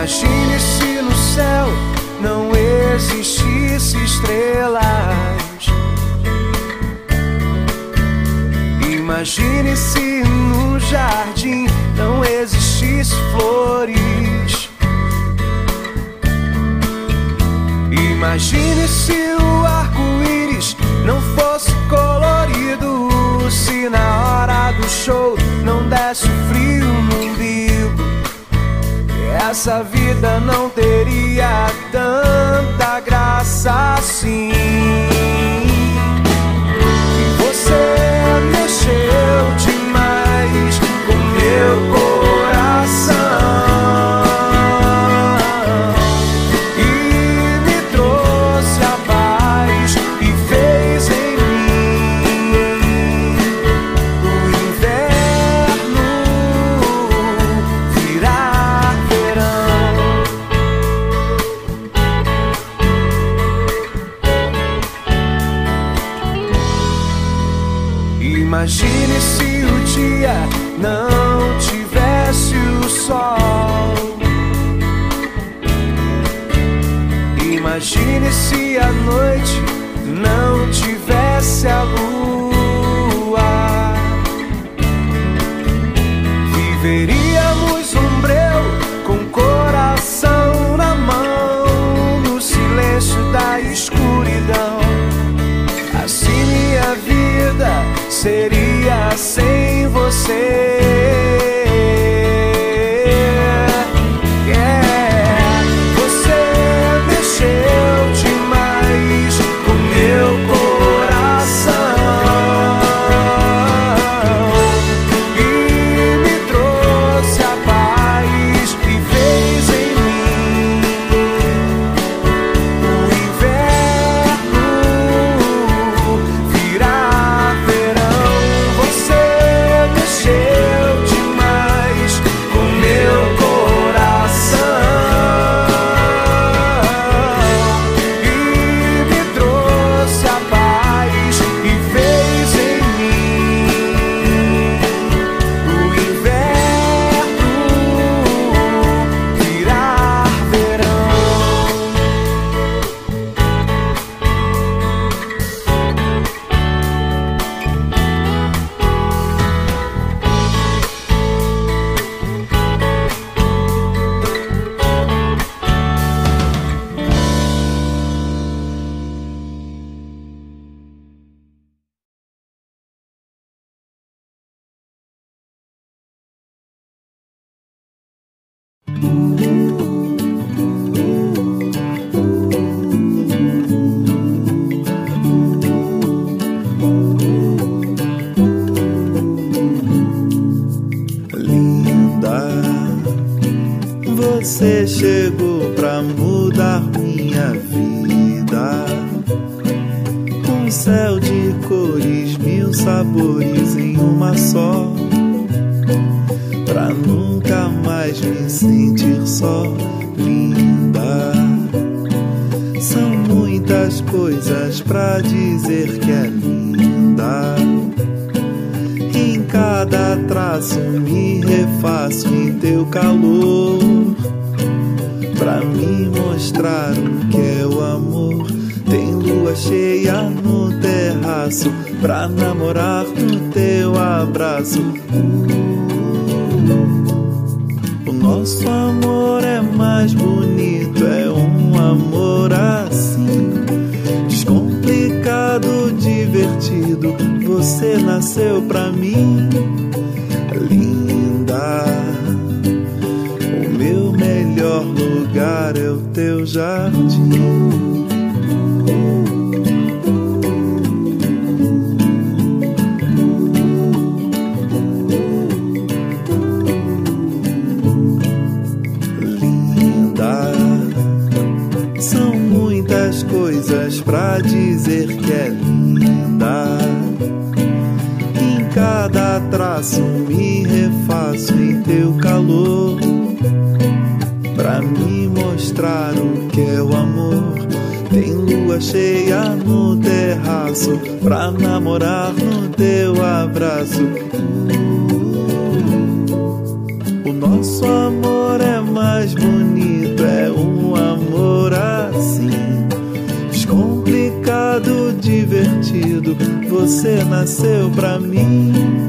Imagine se no céu não existisse estrelas. Imagine se no jardim não existisse flores. Imagine se o arco-íris não fosse colorido. Se na hora do show não desse frio no umbigo. Essa vida não teria tanta graça assim. Imagine se o dia não tivesse o sol. Imagine se a noite não tivesse a lua. Você chegou pra mudar minha vida. Um céu de cores, mil sabores em uma só. Pra nunca mais me sentir só, linda. São muitas coisas pra dizer que é linda. Em cada traço me refaço em teu calor mostrar o que é o amor. Tem lua cheia no terraço Pra namorar no teu abraço. O nosso amor é mais bonito me refaço em teu calor. Pra me mostrar o que é o amor. Tem lua cheia no terraço. Pra namorar no teu abraço. O nosso amor é mais bonito, é um amor assim. Descomplicado, divertido, você nasceu pra mim.